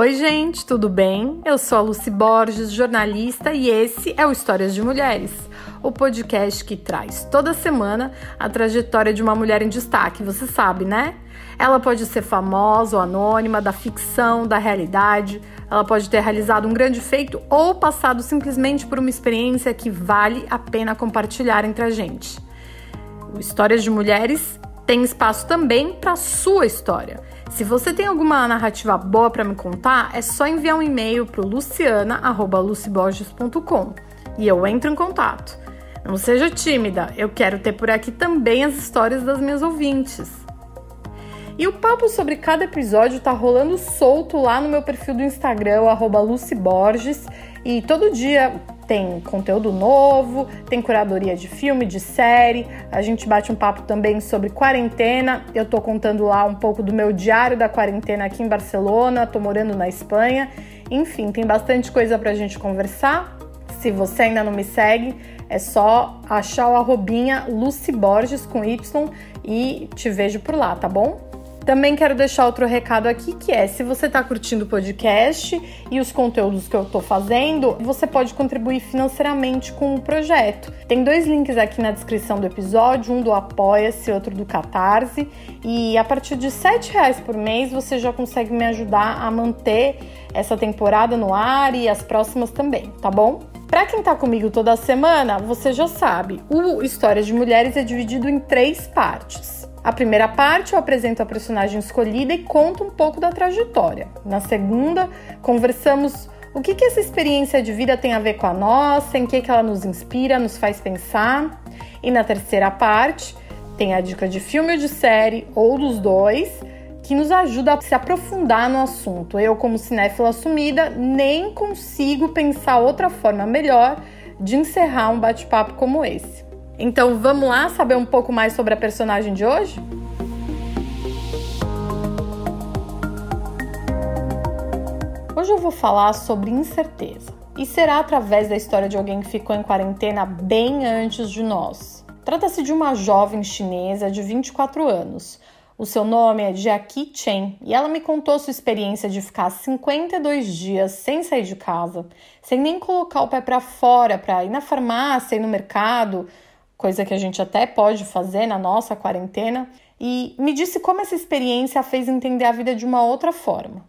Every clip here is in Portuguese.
Oi, gente, tudo bem? Eu sou a Lucy Borges, jornalista, e esse é o Histórias de Mulheres, o podcast que traz toda semana a trajetória de uma mulher em destaque, você sabe, né? Ela pode ser famosa ou anônima, da ficção, da realidade, ela pode ter realizado um grande feito ou passado simplesmente por uma experiência que vale a pena compartilhar entre a gente. O Histórias de Mulheres tem espaço também para sua história. Se você tem alguma narrativa boa para me contar, é só enviar um e-mail para luciana@luciborges.com e eu entro em contato. Não seja tímida, eu quero ter por aqui também as histórias das minhas ouvintes. E o papo sobre cada episódio tá rolando solto lá no meu perfil do Instagram, @luciborges, e todo dia tem conteúdo novo, tem curadoria de filme, de série. A gente bate um papo também sobre quarentena. Eu tô contando lá um pouco do meu diário da quarentena aqui em Barcelona, tô morando na Espanha. Enfim, tem bastante coisa pra gente conversar. Se você ainda não me segue, é só achar o arrobinha Lucy Borges com Y e te vejo por lá, tá bom? Também quero deixar outro recado aqui que é: se você está curtindo o podcast e os conteúdos que eu estou fazendo, você pode contribuir financeiramente com o projeto. Tem dois links aqui na descrição do episódio, um do Apoia-se, outro do Catarse. E a partir de R$ reais por mês você já consegue me ajudar a manter essa temporada no ar e as próximas também, tá bom? Para quem tá comigo toda semana, você já sabe, o Histórias de Mulheres é dividido em três partes. A primeira parte eu apresento a personagem escolhida e conto um pouco da trajetória. Na segunda, conversamos o que, que essa experiência de vida tem a ver com a nossa, em que, que ela nos inspira, nos faz pensar. E na terceira parte, tem a dica de filme ou de série, ou dos dois, que nos ajuda a se aprofundar no assunto. Eu, como cinéfila assumida, nem consigo pensar outra forma melhor de encerrar um bate-papo como esse. Então vamos lá saber um pouco mais sobre a personagem de hoje? Hoje eu vou falar sobre incerteza e será através da história de alguém que ficou em quarentena bem antes de nós. Trata-se de uma jovem chinesa de 24 anos. O seu nome é Jackie Chen e ela me contou sua experiência de ficar 52 dias sem sair de casa, sem nem colocar o pé para fora para ir na farmácia, ir no mercado, coisa que a gente até pode fazer na nossa quarentena, e me disse como essa experiência a fez entender a vida de uma outra forma.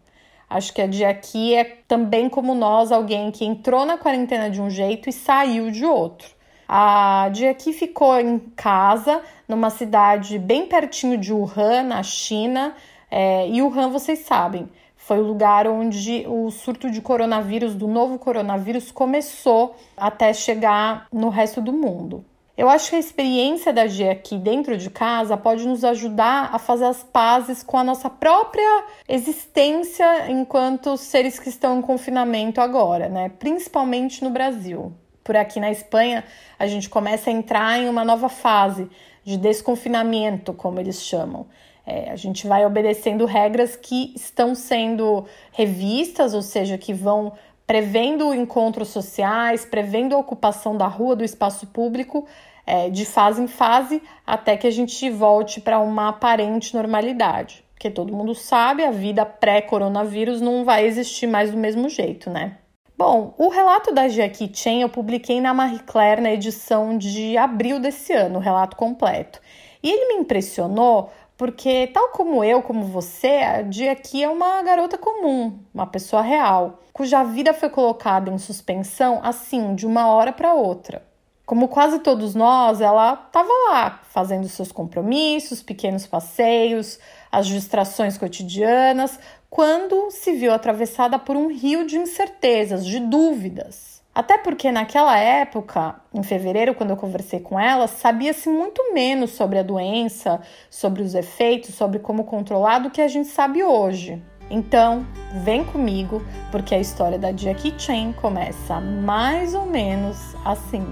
Acho que a dia aqui é também como nós, alguém que entrou na quarentena de um jeito e saiu de outro. A dia aqui ficou em casa, numa cidade bem pertinho de Wuhan, na China, é, e Wuhan, vocês sabem, foi o lugar onde o surto de coronavírus, do novo coronavírus, começou até chegar no resto do mundo. Eu acho que a experiência da G aqui dentro de casa pode nos ajudar a fazer as pazes com a nossa própria existência enquanto seres que estão em confinamento agora, né? Principalmente no Brasil. Por aqui na Espanha, a gente começa a entrar em uma nova fase de desconfinamento, como eles chamam. É, a gente vai obedecendo regras que estão sendo revistas, ou seja, que vão prevendo encontros sociais, prevendo a ocupação da rua, do espaço público, é, de fase em fase, até que a gente volte para uma aparente normalidade. Porque todo mundo sabe, a vida pré-coronavírus não vai existir mais do mesmo jeito, né? Bom, o relato da Jackie Chen eu publiquei na Marie Claire na edição de abril desse ano, o relato completo. E ele me impressionou porque, tal como eu, como você, a Jackie é uma garota comum, uma pessoa real cuja vida foi colocada em suspensão assim, de uma hora para outra. Como quase todos nós, ela estava lá, fazendo seus compromissos, pequenos passeios, as distrações cotidianas, quando se viu atravessada por um rio de incertezas, de dúvidas. Até porque naquela época, em fevereiro, quando eu conversei com ela, sabia-se muito menos sobre a doença, sobre os efeitos, sobre como controlar do que a gente sabe hoje. Então, vem comigo, porque a história da Jackie Chan começa mais ou menos assim.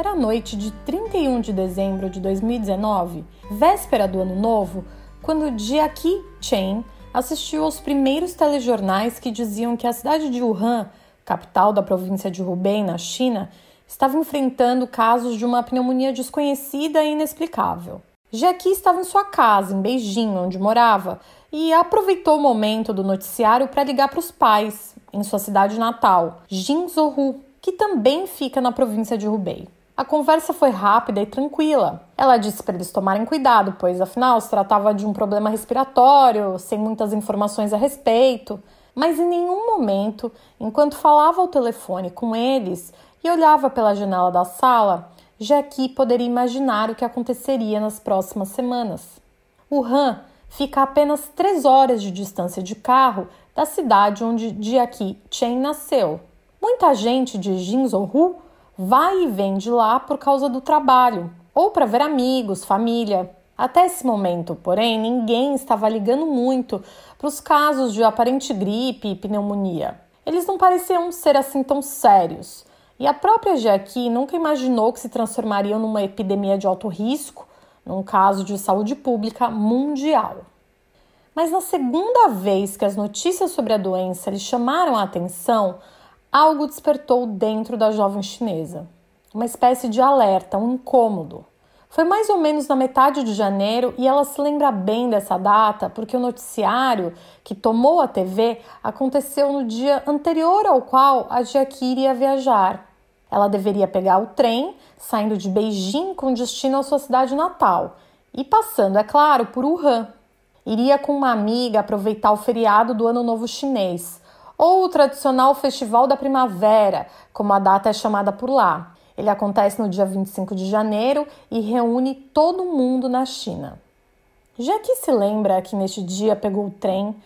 Era a noite de 31 de dezembro de 2019, véspera do ano novo, quando Jackie Chan assistiu aos primeiros telejornais que diziam que a cidade de Wuhan, capital da província de Hubei, na China, estava enfrentando casos de uma pneumonia desconhecida e inexplicável. Jackie estava em sua casa, em Beijing, onde morava, e aproveitou o momento do noticiário para ligar para os pais, em sua cidade natal, Jinzhou, que também fica na província de Hubei. A conversa foi rápida e tranquila. Ela disse para eles tomarem cuidado, pois afinal se tratava de um problema respiratório, sem muitas informações a respeito. Mas em nenhum momento, enquanto falava ao telefone com eles e olhava pela janela da sala, Jackie poderia imaginar o que aconteceria nas próximas semanas. Wuhan fica a apenas três horas de distância de carro da cidade onde Jackie Chen nasceu. Muita gente de Jinzhou vai e vem de lá por causa do trabalho ou para ver amigos, família. Até esse momento, porém, ninguém estava ligando muito para os casos de aparente gripe e pneumonia. Eles não pareciam ser assim tão sérios. E a própria Jackie nunca imaginou que se transformariam numa epidemia de alto risco, num caso de saúde pública mundial. Mas na segunda vez que as notícias sobre a doença lhe chamaram a atenção, algo despertou dentro da jovem chinesa. Uma espécie de alerta, um incômodo. Foi mais ou menos na metade de janeiro e ela se lembra bem dessa data porque o noticiário que tomou a TV aconteceu no dia anterior ao qual a Jackie iria viajar. Ela deveria pegar o trem, saindo de Beijing com destino à sua cidade natal e passando, é claro, por Wuhan. Iria com uma amiga aproveitar o feriado do Ano Novo Chinês ou o tradicional Festival da Primavera, como a data é chamada por lá. Ele acontece no dia 25 de janeiro e reúne todo mundo na China. Já que se lembra que neste dia pegou o trem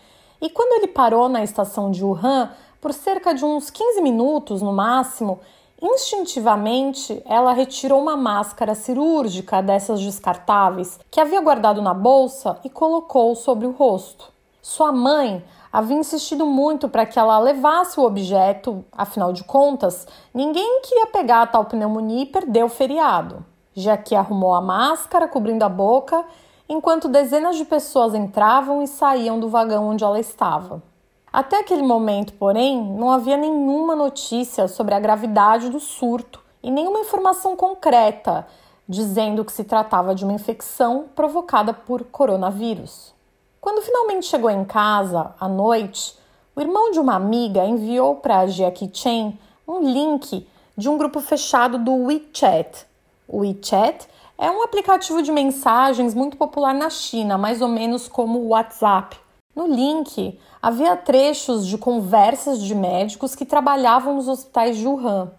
e quando ele parou na estação de Wuhan, por cerca de uns 15 minutos no máximo, instintivamente ela retirou uma máscara cirúrgica dessas descartáveis que havia guardado na bolsa e colocou sobre o rosto. Sua mãe havia insistido muito para que ela levasse o objeto, afinal de contas, ninguém queria pegar a tal pneumonia e perder o feriado. Já que arrumou a máscara cobrindo a boca, enquanto dezenas de pessoas entravam e saíam do vagão onde ela estava. Até aquele momento, porém, não havia nenhuma notícia sobre a gravidade do surto e nenhuma informação concreta dizendo que se tratava de uma infecção provocada por coronavírus. Quando finalmente chegou em casa, à noite, o irmão de uma amiga enviou para a Jackie Chen um link de um grupo fechado do WeChat. O WeChat é um aplicativo de mensagens muito popular na China, mais ou menos como o WhatsApp. No link havia trechos de conversas de médicos que trabalhavam nos hospitais de Wuhan.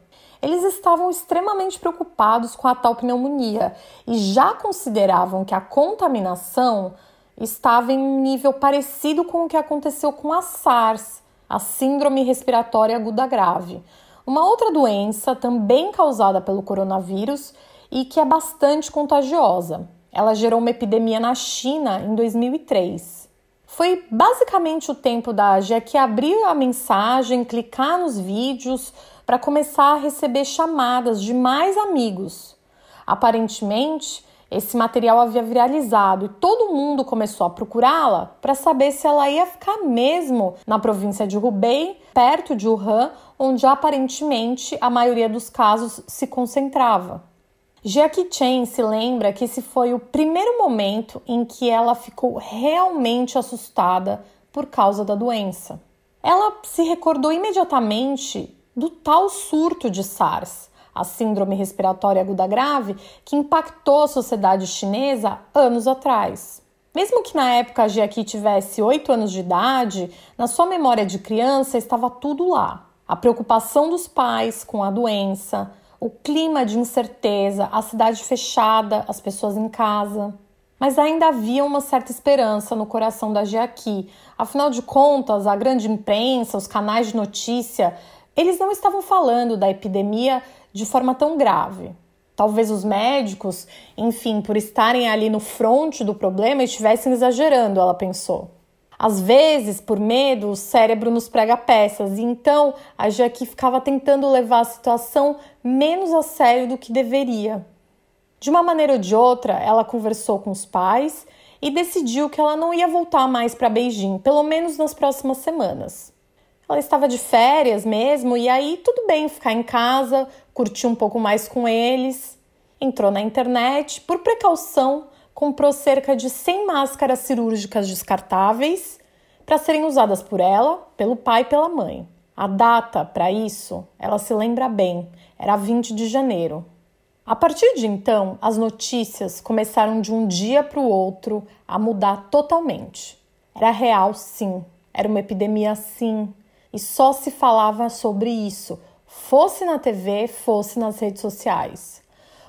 Eles estavam extremamente preocupados com a tal pneumonia e já consideravam que a contaminação estava em um nível parecido com o que aconteceu com a SARS, a Síndrome Respiratória Aguda Grave, uma outra doença também causada pelo coronavírus e que é bastante contagiosa. Ela gerou uma epidemia na China em 2003. Foi basicamente o tempo da Jack abrir a mensagem, clicar nos vídeos para começar a receber chamadas de mais amigos. Aparentemente, esse material havia viralizado e todo mundo começou a procurá-la para saber se ela ia ficar mesmo na província de Hubei, perto de Wuhan, onde aparentemente a maioria dos casos se concentrava. Jackie Chen se lembra que esse foi o primeiro momento em que ela ficou realmente assustada por causa da doença. Ela se recordou imediatamente do tal surto de SARS, a síndrome respiratória aguda grave, que impactou a sociedade chinesa anos atrás. Mesmo que na época a Jackie tivesse 8 anos de idade, na sua memória de criança estava tudo lá. A preocupação dos pais com a doença, o clima de incerteza, a cidade fechada, as pessoas em casa. Mas ainda havia uma certa esperança no coração da Jackie. Afinal de contas, a grande imprensa, os canais de notícia, eles não estavam falando da epidemia de forma tão grave. Talvez os médicos, enfim, por estarem ali no fronte do problema, estivessem exagerando, ela pensou. Às vezes, por medo, o cérebro nos prega peças, e então a Jackie ficava tentando levar a situação menos a sério do que deveria. De uma maneira ou de outra, ela conversou com os pais e decidiu que ela não ia voltar mais para Beijing, pelo menos nas próximas semanas. Ela estava de férias mesmo, e aí tudo bem ficar em casa, curtir um pouco mais com eles. Entrou na internet, por precaução, comprou cerca de 100 máscaras cirúrgicas descartáveis para serem usadas por ela, pelo pai e pela mãe. A data para isso, ela se lembra bem, era 20 de janeiro. A partir de então, as notícias começaram de um dia para o outro a mudar totalmente. Era real, sim, era uma epidemia, sim, e só se falava sobre isso, fosse na TV, fosse nas redes sociais.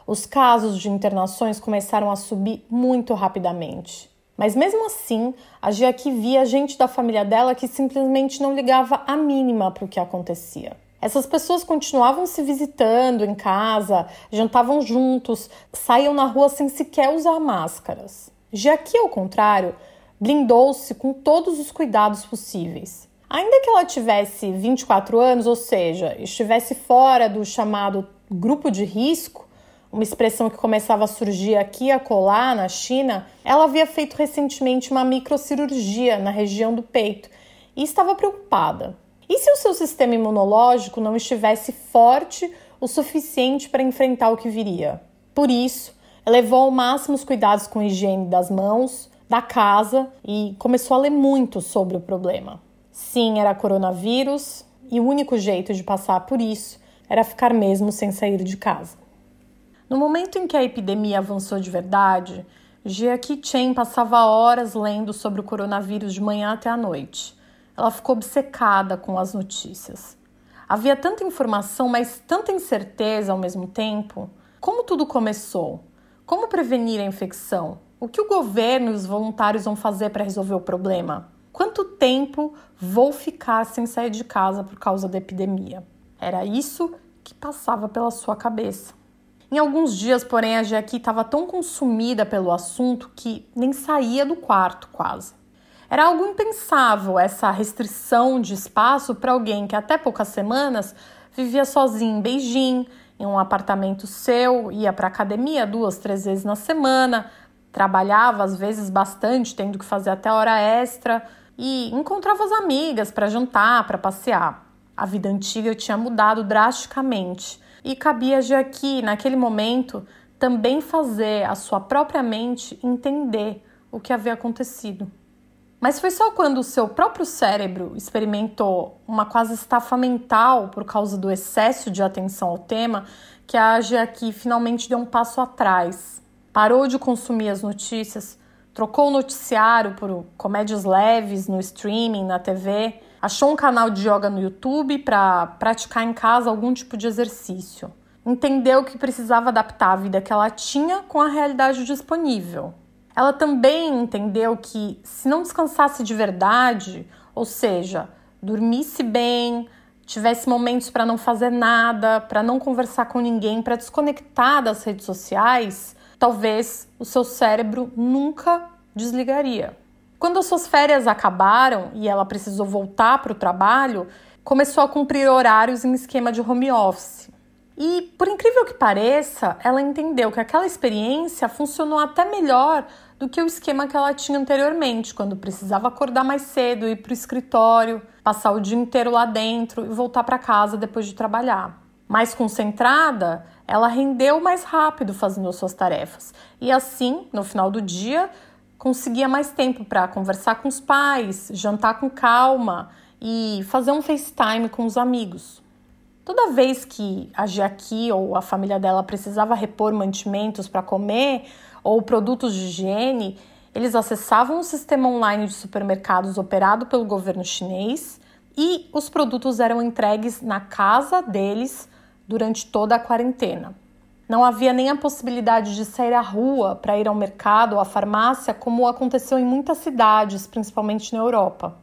Os casos de internações começaram a subir muito rapidamente. Mas mesmo assim, a Giaki via gente da família dela que simplesmente não ligava a mínima para o que acontecia. Essas pessoas continuavam se visitando em casa, jantavam juntos, saíam na rua sem sequer usar máscaras. Giaki, ao contrário, blindou-se com todos os cuidados possíveis. Ainda que ela tivesse 24 anos, ou seja, estivesse fora do chamado grupo de risco, uma expressão que começava a surgir aqui e acolá na China, ela havia feito recentemente uma microcirurgia na região do peito e estava preocupada. E se o seu sistema imunológico não estivesse forte o suficiente para enfrentar o que viria? Por isso, elevou ao máximo os cuidados com a higiene das mãos, da casa e começou a ler muito sobre o problema. Sim, era coronavírus e o único jeito de passar por isso era ficar mesmo sem sair de casa. No momento em que a epidemia avançou de verdade, Jiaqi Chen passava horas lendo sobre o coronavírus de manhã até a noite. Ela ficou obcecada com as notícias. Havia tanta informação, mas tanta incerteza ao mesmo tempo. Como tudo começou? Como prevenir a infecção? O que o governo e os voluntários vão fazer para resolver o problema? Quanto tempo vou ficar sem sair de casa por causa da epidemia? Era isso que passava pela sua cabeça. Em alguns dias, porém, a Jackie estava tão consumida pelo assunto que nem saía do quarto quase. Era algo impensável essa restrição de espaço para alguém que até poucas semanas vivia sozinho em Beijing, em um apartamento seu, ia para academia duas, três vezes na semana, trabalhava às vezes bastante, tendo que fazer até hora extra e encontrava as amigas para jantar, para passear. A vida antiga tinha mudado drasticamente e cabia de aqui, naquele momento, também fazer a sua própria mente entender o que havia acontecido. Mas foi só quando o seu próprio cérebro experimentou uma quase estafa mental por causa do excesso de atenção ao tema que a aqui finalmente deu um passo atrás. Parou de consumir as notícias, trocou o noticiário por comédias leves no streaming, na TV achou um canal de yoga no YouTube para praticar em casa algum tipo de exercício. Entendeu que precisava adaptar a vida que ela tinha com a realidade disponível. Ela também entendeu que se não descansasse de verdade, ou seja, dormisse bem, tivesse momentos para não fazer nada, para não conversar com ninguém, para desconectar das redes sociais, talvez o seu cérebro nunca desligaria. Quando as suas férias acabaram e ela precisou voltar para o trabalho, começou a cumprir horários em esquema de home office. E, por incrível que pareça, ela entendeu que aquela experiência funcionou até melhor do que o esquema que ela tinha anteriormente, quando precisava acordar mais cedo, ir para o escritório, passar o dia inteiro lá dentro e voltar para casa depois de trabalhar. Mais concentrada, ela rendeu mais rápido fazendo suas tarefas e assim, no final do dia, conseguia mais tempo para conversar com os pais, jantar com calma e fazer um FaceTime com os amigos. Toda vez que a Jaqui ou a família dela precisava repor mantimentos para comer ou produtos de higiene, eles acessavam o sistema online de supermercados operado pelo governo chinês e os produtos eram entregues na casa deles durante toda a quarentena. Não havia nem a possibilidade de sair à rua para ir ao mercado ou à farmácia, como aconteceu em muitas cidades, principalmente na Europa.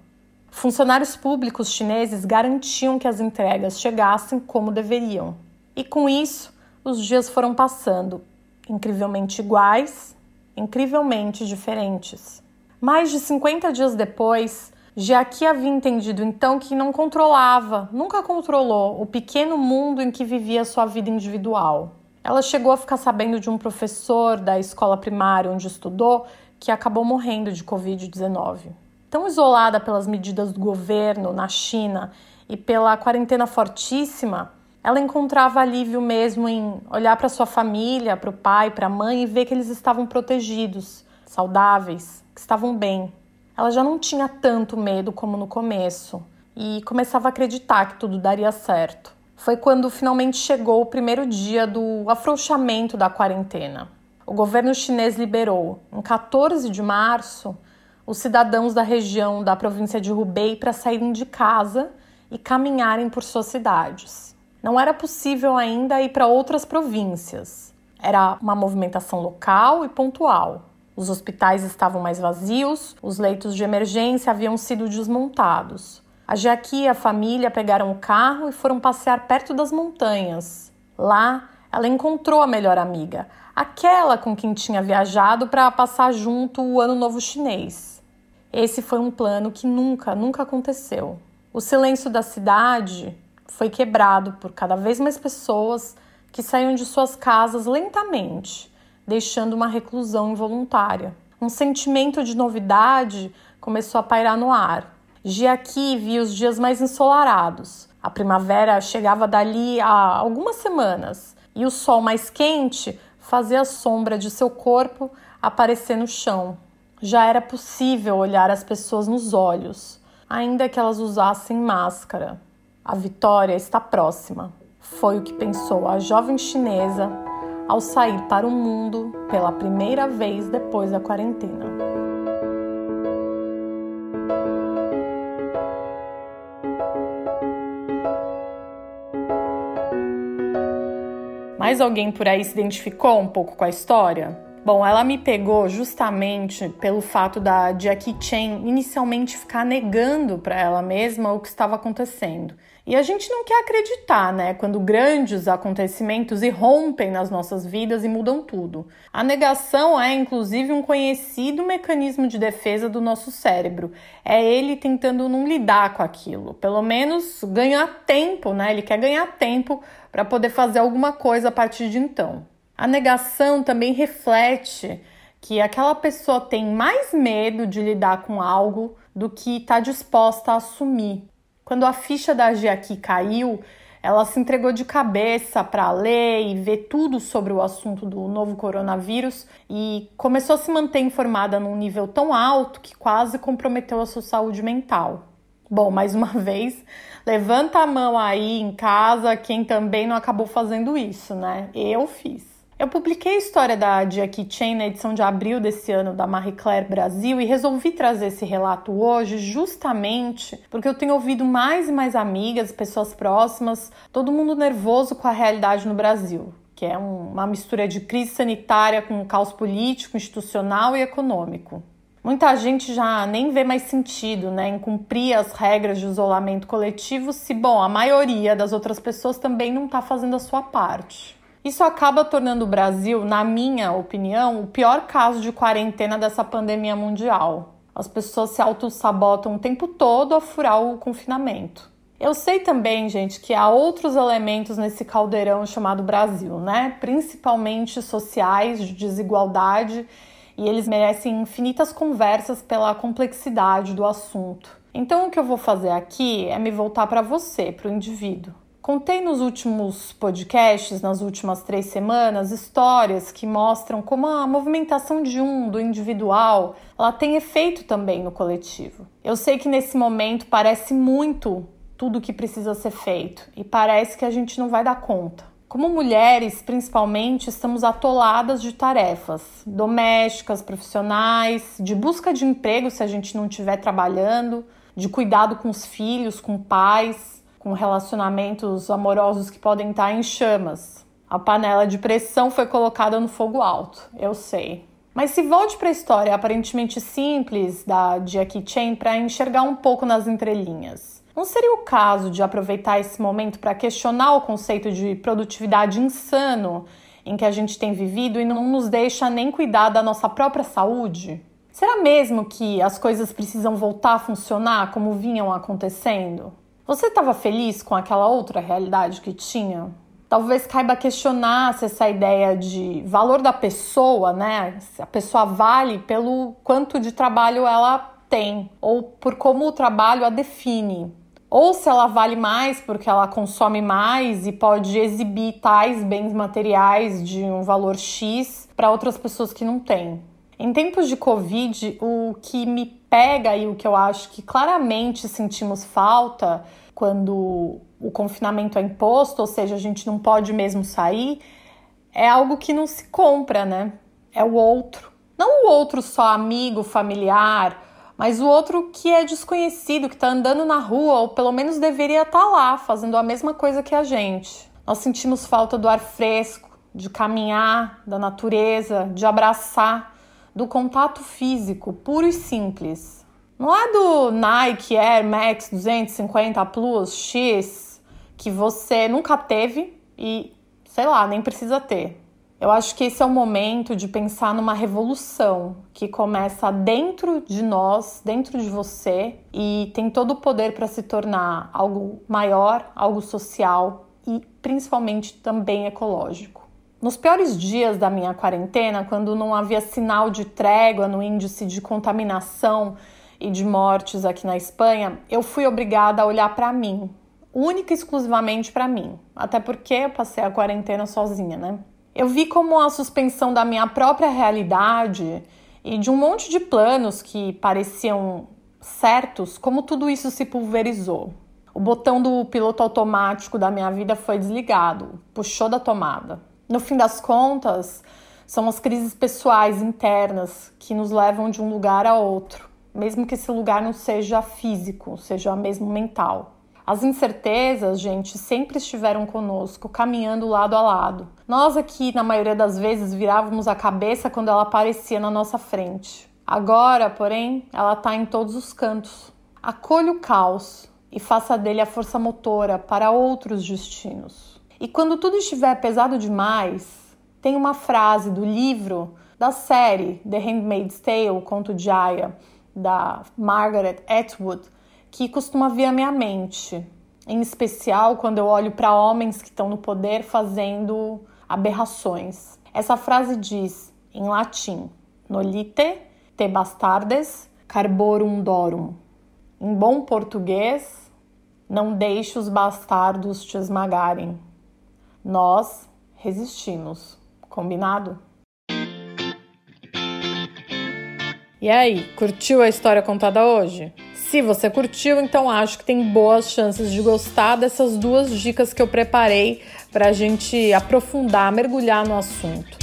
Funcionários públicos chineses garantiam que as entregas chegassem como deveriam. E com isso, os dias foram passando, incrivelmente iguais, incrivelmente diferentes. Mais de 50 dias depois, Jiaqui havia entendido então que não controlava, nunca controlou o pequeno mundo em que vivia sua vida individual. Ela chegou a ficar sabendo de um professor da escola primária onde estudou que acabou morrendo de Covid-19. Tão isolada pelas medidas do governo na China e pela quarentena fortíssima, ela encontrava alívio mesmo em olhar para sua família, para o pai, para a mãe e ver que eles estavam protegidos, saudáveis, que estavam bem. Ela já não tinha tanto medo como no começo e começava a acreditar que tudo daria certo. Foi quando finalmente chegou o primeiro dia do afrouxamento da quarentena. O governo chinês liberou, em 14 de março, os cidadãos da região da província de Hubei para saírem de casa e caminharem por suas cidades não era possível ainda ir para outras províncias. Era uma movimentação local e pontual. Os hospitais estavam mais vazios, os leitos de emergência haviam sido desmontados. A Jaqui e a família pegaram o carro e foram passear perto das montanhas. Lá, ela encontrou a melhor amiga, aquela com quem tinha viajado para passar junto o Ano Novo Chinês. Esse foi um plano que nunca, nunca aconteceu. O silêncio da cidade, foi quebrado por cada vez mais pessoas que saíam de suas casas lentamente, deixando uma reclusão involuntária. Um sentimento de novidade começou a pairar no ar. Giaqui via os dias mais ensolarados. A primavera chegava dali a algumas semanas e o sol mais quente fazia a sombra de seu corpo aparecer no chão. Já era possível olhar as pessoas nos olhos, ainda que elas usassem máscara. A vitória está próxima. Foi o que pensou a jovem chinesa ao sair para o mundo pela primeira vez depois da quarentena. Mais alguém por aí se identificou um pouco com a história? Bom, ela me pegou justamente pelo fato da Jackie Chan inicialmente ficar negando para ela mesma o que estava acontecendo. E a gente não quer acreditar, né? Quando grandes acontecimentos irrompem nas nossas vidas e mudam tudo. A negação é, inclusive, um conhecido mecanismo de defesa do nosso cérebro. É ele tentando não lidar com aquilo, pelo menos ganhar tempo, né? Ele quer ganhar tempo para poder fazer alguma coisa a partir de então. A negação também reflete que aquela pessoa tem mais medo de lidar com algo do que está disposta a assumir. Quando a ficha da Giaqui caiu, ela se entregou de cabeça para ler e ver tudo sobre o assunto do novo coronavírus e começou a se manter informada num nível tão alto que quase comprometeu a sua saúde mental. Bom, mais uma vez, levanta a mão aí em casa quem também não acabou fazendo isso, né? Eu fiz. Eu publiquei a história da Jackie Chan na edição de abril desse ano da Marie Claire Brasil e resolvi trazer esse relato hoje justamente porque eu tenho ouvido mais e mais amigas, pessoas próximas, todo mundo nervoso com a realidade no Brasil, que é uma mistura de crise sanitária com caos político, institucional e econômico. Muita gente já nem vê mais sentido né, em cumprir as regras de isolamento coletivo se, bom, a maioria das outras pessoas também não está fazendo a sua parte. Isso acaba tornando o Brasil, na minha opinião, o pior caso de quarentena dessa pandemia mundial. As pessoas se auto-sabotam o tempo todo a furar o confinamento. Eu sei também, gente, que há outros elementos nesse caldeirão chamado Brasil, né? Principalmente sociais, de desigualdade, e eles merecem infinitas conversas pela complexidade do assunto. Então, o que eu vou fazer aqui é me voltar para você, para o indivíduo. Contei nos últimos podcasts, nas últimas três semanas, histórias que mostram como a movimentação de um, do individual, ela tem efeito também no coletivo. Eu sei que nesse momento parece muito tudo o que precisa ser feito e parece que a gente não vai dar conta. Como mulheres, principalmente, estamos atoladas de tarefas domésticas, profissionais, de busca de emprego se a gente não estiver trabalhando, de cuidado com os filhos, com pais com relacionamentos amorosos que podem estar em chamas. A panela de pressão foi colocada no fogo alto, eu sei. Mas se volte para a história aparentemente simples da Jackie Chan para enxergar um pouco nas entrelinhas. Não seria o caso de aproveitar esse momento para questionar o conceito de produtividade insano em que a gente tem vivido e não nos deixa nem cuidar da nossa própria saúde? Será mesmo que as coisas precisam voltar a funcionar como vinham acontecendo? Você estava feliz com aquela outra realidade que tinha? Talvez caiba questionar se essa ideia de valor da pessoa, né? Se a pessoa vale pelo quanto de trabalho ela tem ou por como o trabalho a define. ou se ela vale mais porque ela consome mais e pode exibir tais bens materiais de um valor X para outras pessoas que não têm. Em tempos de Covid, o que me pega e o que eu acho que claramente sentimos falta quando o confinamento é imposto, ou seja, a gente não pode mesmo sair, é algo que não se compra, né? É o outro. Não o outro só amigo, familiar, mas o outro que é desconhecido, que está andando na rua, ou pelo menos deveria estar tá lá, fazendo a mesma coisa que a gente. Nós sentimos falta do ar fresco, de caminhar, da natureza, de abraçar, do contato físico, puro e simples. Não é do Nike Air Max 250 Plus X que você nunca teve e, sei lá, nem precisa ter. Eu acho que esse é o momento de pensar numa revolução que começa dentro de nós, dentro de você e tem todo o poder para se tornar algo maior, algo social e principalmente também ecológico. Nos piores dias da minha quarentena, quando não havia sinal de trégua no índice de contaminação e de mortes aqui na Espanha, eu fui obrigada a olhar para mim, única e exclusivamente para mim, até porque eu passei a quarentena sozinha, né? Eu vi como a suspensão da minha própria realidade e de um monte de planos que pareciam certos, como tudo isso se pulverizou. O botão do piloto automático da minha vida foi desligado, puxou da tomada. No fim das contas, são as crises pessoais internas que nos levam de um lugar a outro, mesmo que esse lugar não seja físico, seja mesmo mental. As incertezas, gente, sempre estiveram conosco, caminhando lado a lado. Nós aqui, na maioria das vezes, virávamos a cabeça quando ela aparecia na nossa frente. Agora, porém, ela está em todos os cantos. Acolha o caos e faça dele a força motora para outros destinos. E quando tudo estiver pesado demais, tem uma frase do livro da série The Handmaid's Tale, conto de Aya, da Margaret Atwood, que costuma vir à minha mente, em especial quando eu olho para homens que estão no poder fazendo aberrações. Essa frase diz, em latim, nolite te bastardes carborum dorum. Em bom português, não deixe os bastardos te esmagarem. Nós resistimos. Combinado? E aí, curtiu a história contada hoje? Se você curtiu, então acho que tem boas chances de gostar dessas duas dicas que eu preparei para a gente aprofundar, mergulhar no assunto.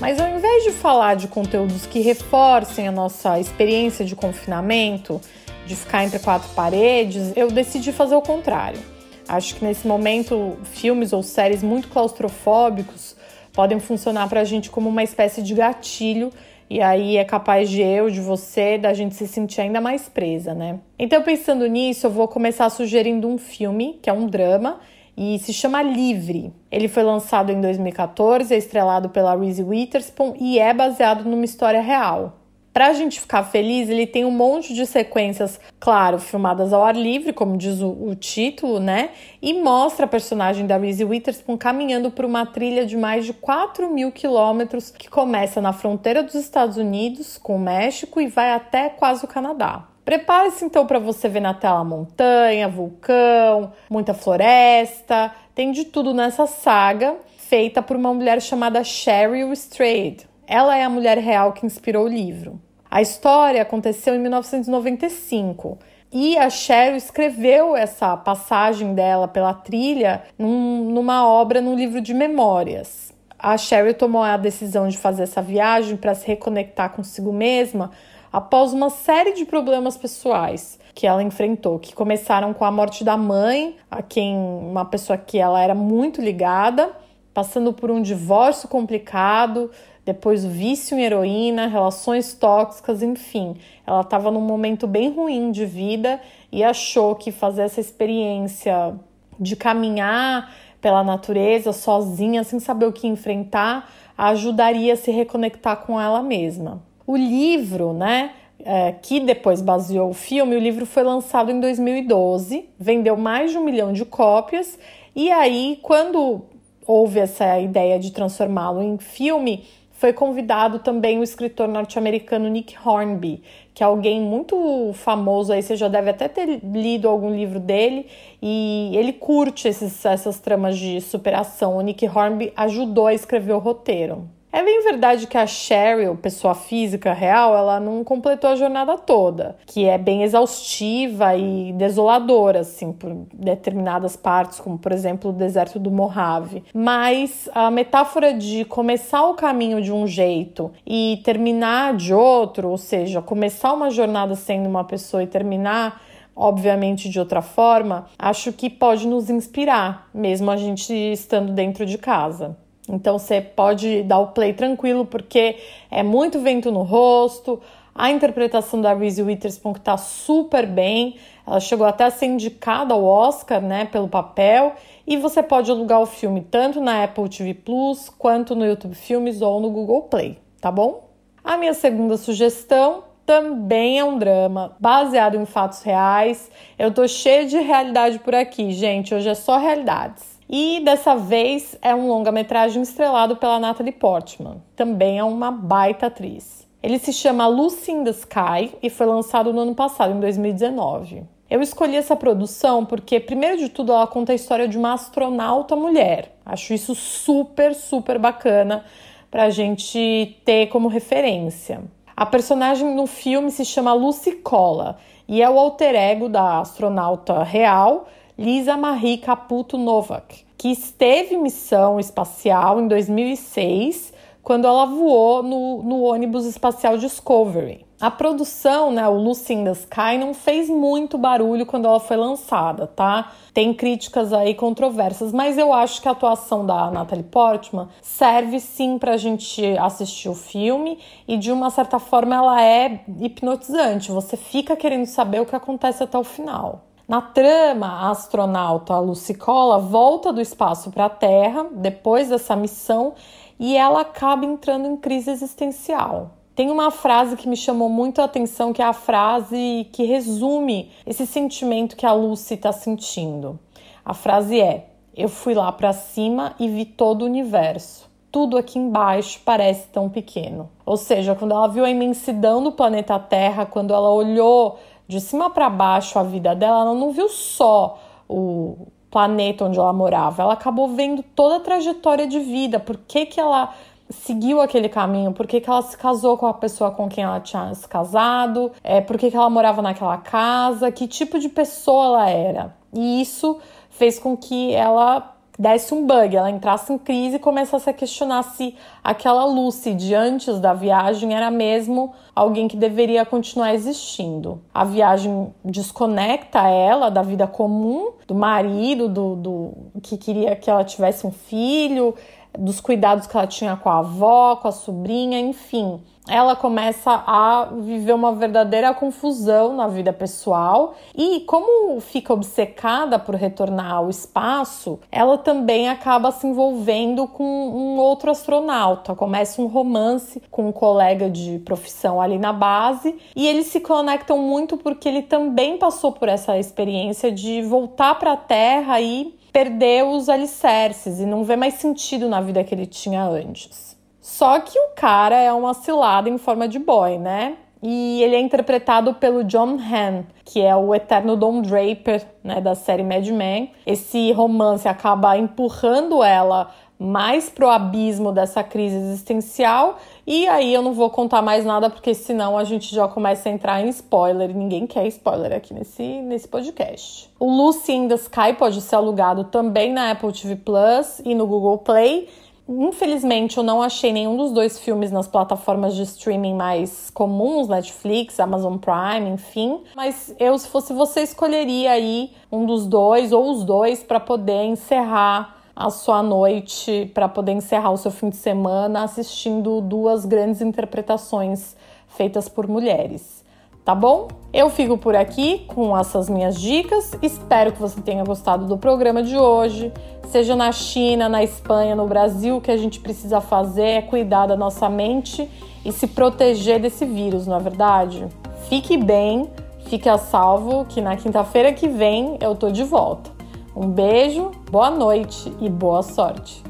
Mas ao invés de falar de conteúdos que reforcem a nossa experiência de confinamento, de ficar entre quatro paredes, eu decidi fazer o contrário. Acho que nesse momento, filmes ou séries muito claustrofóbicos podem funcionar para a gente como uma espécie de gatilho e aí é capaz de eu, de você, da gente se sentir ainda mais presa, né? Então, pensando nisso, eu vou começar sugerindo um filme, que é um drama, e se chama Livre. Ele foi lançado em 2014, é estrelado pela Reese Witherspoon e é baseado numa história real. Pra gente ficar feliz, ele tem um monte de sequências, claro, filmadas ao ar livre, como diz o, o título, né? E mostra a personagem da Reese Witherspoon caminhando por uma trilha de mais de 4 mil quilômetros que começa na fronteira dos Estados Unidos com o México e vai até quase o Canadá. Prepare-se então para você ver na tela montanha, vulcão, muita floresta, tem de tudo nessa saga feita por uma mulher chamada Cheryl Strayed. Ela é a mulher real que inspirou o livro. A história aconteceu em 1995 e a Cheryl escreveu essa passagem dela pela trilha num, numa obra, num livro de memórias. A Cheryl tomou a decisão de fazer essa viagem para se reconectar consigo mesma após uma série de problemas pessoais que ela enfrentou, que começaram com a morte da mãe, a quem uma pessoa que ela era muito ligada, passando por um divórcio complicado, depois o vício em heroína, relações tóxicas, enfim. Ela estava num momento bem ruim de vida e achou que fazer essa experiência de caminhar pela natureza sozinha, sem saber o que enfrentar, ajudaria a se reconectar com ela mesma. O livro, né, é, que depois baseou o filme, o livro foi lançado em 2012, vendeu mais de um milhão de cópias, e aí, quando houve essa ideia de transformá-lo em filme, foi convidado também o escritor norte-americano Nick Hornby, que é alguém muito famoso aí, você já deve até ter lido algum livro dele, e ele curte esses, essas tramas de superação. O Nick Hornby ajudou a escrever o roteiro. É bem verdade que a Cheryl, pessoa física real, ela não completou a jornada toda, que é bem exaustiva e desoladora, assim, por determinadas partes, como por exemplo o deserto do Mojave. Mas a metáfora de começar o caminho de um jeito e terminar de outro, ou seja, começar uma jornada sendo uma pessoa e terminar obviamente de outra forma, acho que pode nos inspirar, mesmo a gente estando dentro de casa. Então você pode dar o play tranquilo, porque é muito vento no rosto. A interpretação da Reese Witherspoon está super bem. Ela chegou até a ser indicada ao Oscar, né, pelo papel. E você pode alugar o filme tanto na Apple TV Plus, quanto no YouTube Filmes ou no Google Play, tá bom? A minha segunda sugestão também é um drama baseado em fatos reais. Eu tô cheia de realidade por aqui, gente. Hoje é só realidades. E dessa vez é um longa-metragem estrelado pela Natalie Portman, também é uma baita atriz. Ele se chama Lucy in the Sky e foi lançado no ano passado, em 2019. Eu escolhi essa produção porque, primeiro de tudo, ela conta a história de uma astronauta mulher. Acho isso super, super bacana para a gente ter como referência. A personagem no filme se chama Lucy Cola e é o alter ego da astronauta real Lisa Marie Caputo Novak, que esteve em missão espacial em 2006, quando ela voou no, no ônibus espacial Discovery. A produção, né, o Lucy in the Sky, não fez muito barulho quando ela foi lançada, tá? Tem críticas aí controversas, mas eu acho que a atuação da Natalie Portman serve sim pra gente assistir o filme e de uma certa forma ela é hipnotizante. Você fica querendo saber o que acontece até o final. Na trama, a astronauta Lucicola volta do espaço para a Terra depois dessa missão e ela acaba entrando em crise existencial. Tem uma frase que me chamou muito a atenção, que é a frase que resume esse sentimento que a Lucy está sentindo. A frase é: Eu fui lá para cima e vi todo o universo. Tudo aqui embaixo parece tão pequeno. Ou seja, quando ela viu a imensidão do planeta Terra, quando ela olhou de cima para baixo a vida dela, ela não viu só o planeta onde ela morava, ela acabou vendo toda a trajetória de vida, por que, que ela seguiu aquele caminho, por que, que ela se casou com a pessoa com quem ela tinha se casado, é, por que, que ela morava naquela casa, que tipo de pessoa ela era. E isso fez com que ela desse um bug, ela entrasse em crise e começasse a questionar se aquela Lucy de antes da viagem era mesmo alguém que deveria continuar existindo. A viagem desconecta ela da vida comum, do marido, do, do que queria que ela tivesse um filho, dos cuidados que ela tinha com a avó, com a sobrinha, enfim. Ela começa a viver uma verdadeira confusão na vida pessoal e, como fica obcecada por retornar ao espaço, ela também acaba se envolvendo com um outro astronauta. Começa um romance com um colega de profissão ali na base e eles se conectam muito porque ele também passou por essa experiência de voltar para a Terra e perdeu os alicerces e não vê mais sentido na vida que ele tinha antes. Só que o cara é uma cilada em forma de boy, né? E ele é interpretado pelo John Hamm, que é o eterno Don Draper, né, da série Mad Men. Esse romance acaba empurrando ela mais pro abismo dessa crise existencial. E aí eu não vou contar mais nada, porque senão a gente já começa a entrar em spoiler. Ninguém quer spoiler aqui nesse, nesse podcast. O Lucy in the Sky pode ser alugado também na Apple TV Plus e no Google Play. Infelizmente, eu não achei nenhum dos dois filmes nas plataformas de streaming mais comuns, Netflix, Amazon Prime, enfim. Mas eu, se fosse você, escolheria aí um dos dois ou os dois para poder encerrar a sua noite para poder encerrar o seu fim de semana assistindo duas grandes interpretações feitas por mulheres. Tá bom? Eu fico por aqui com essas minhas dicas. Espero que você tenha gostado do programa de hoje. Seja na China, na Espanha, no Brasil, o que a gente precisa fazer é cuidar da nossa mente e se proteger desse vírus, não é verdade? Fique bem, fique a salvo, que na quinta-feira que vem eu tô de volta. Um beijo, boa noite e boa sorte!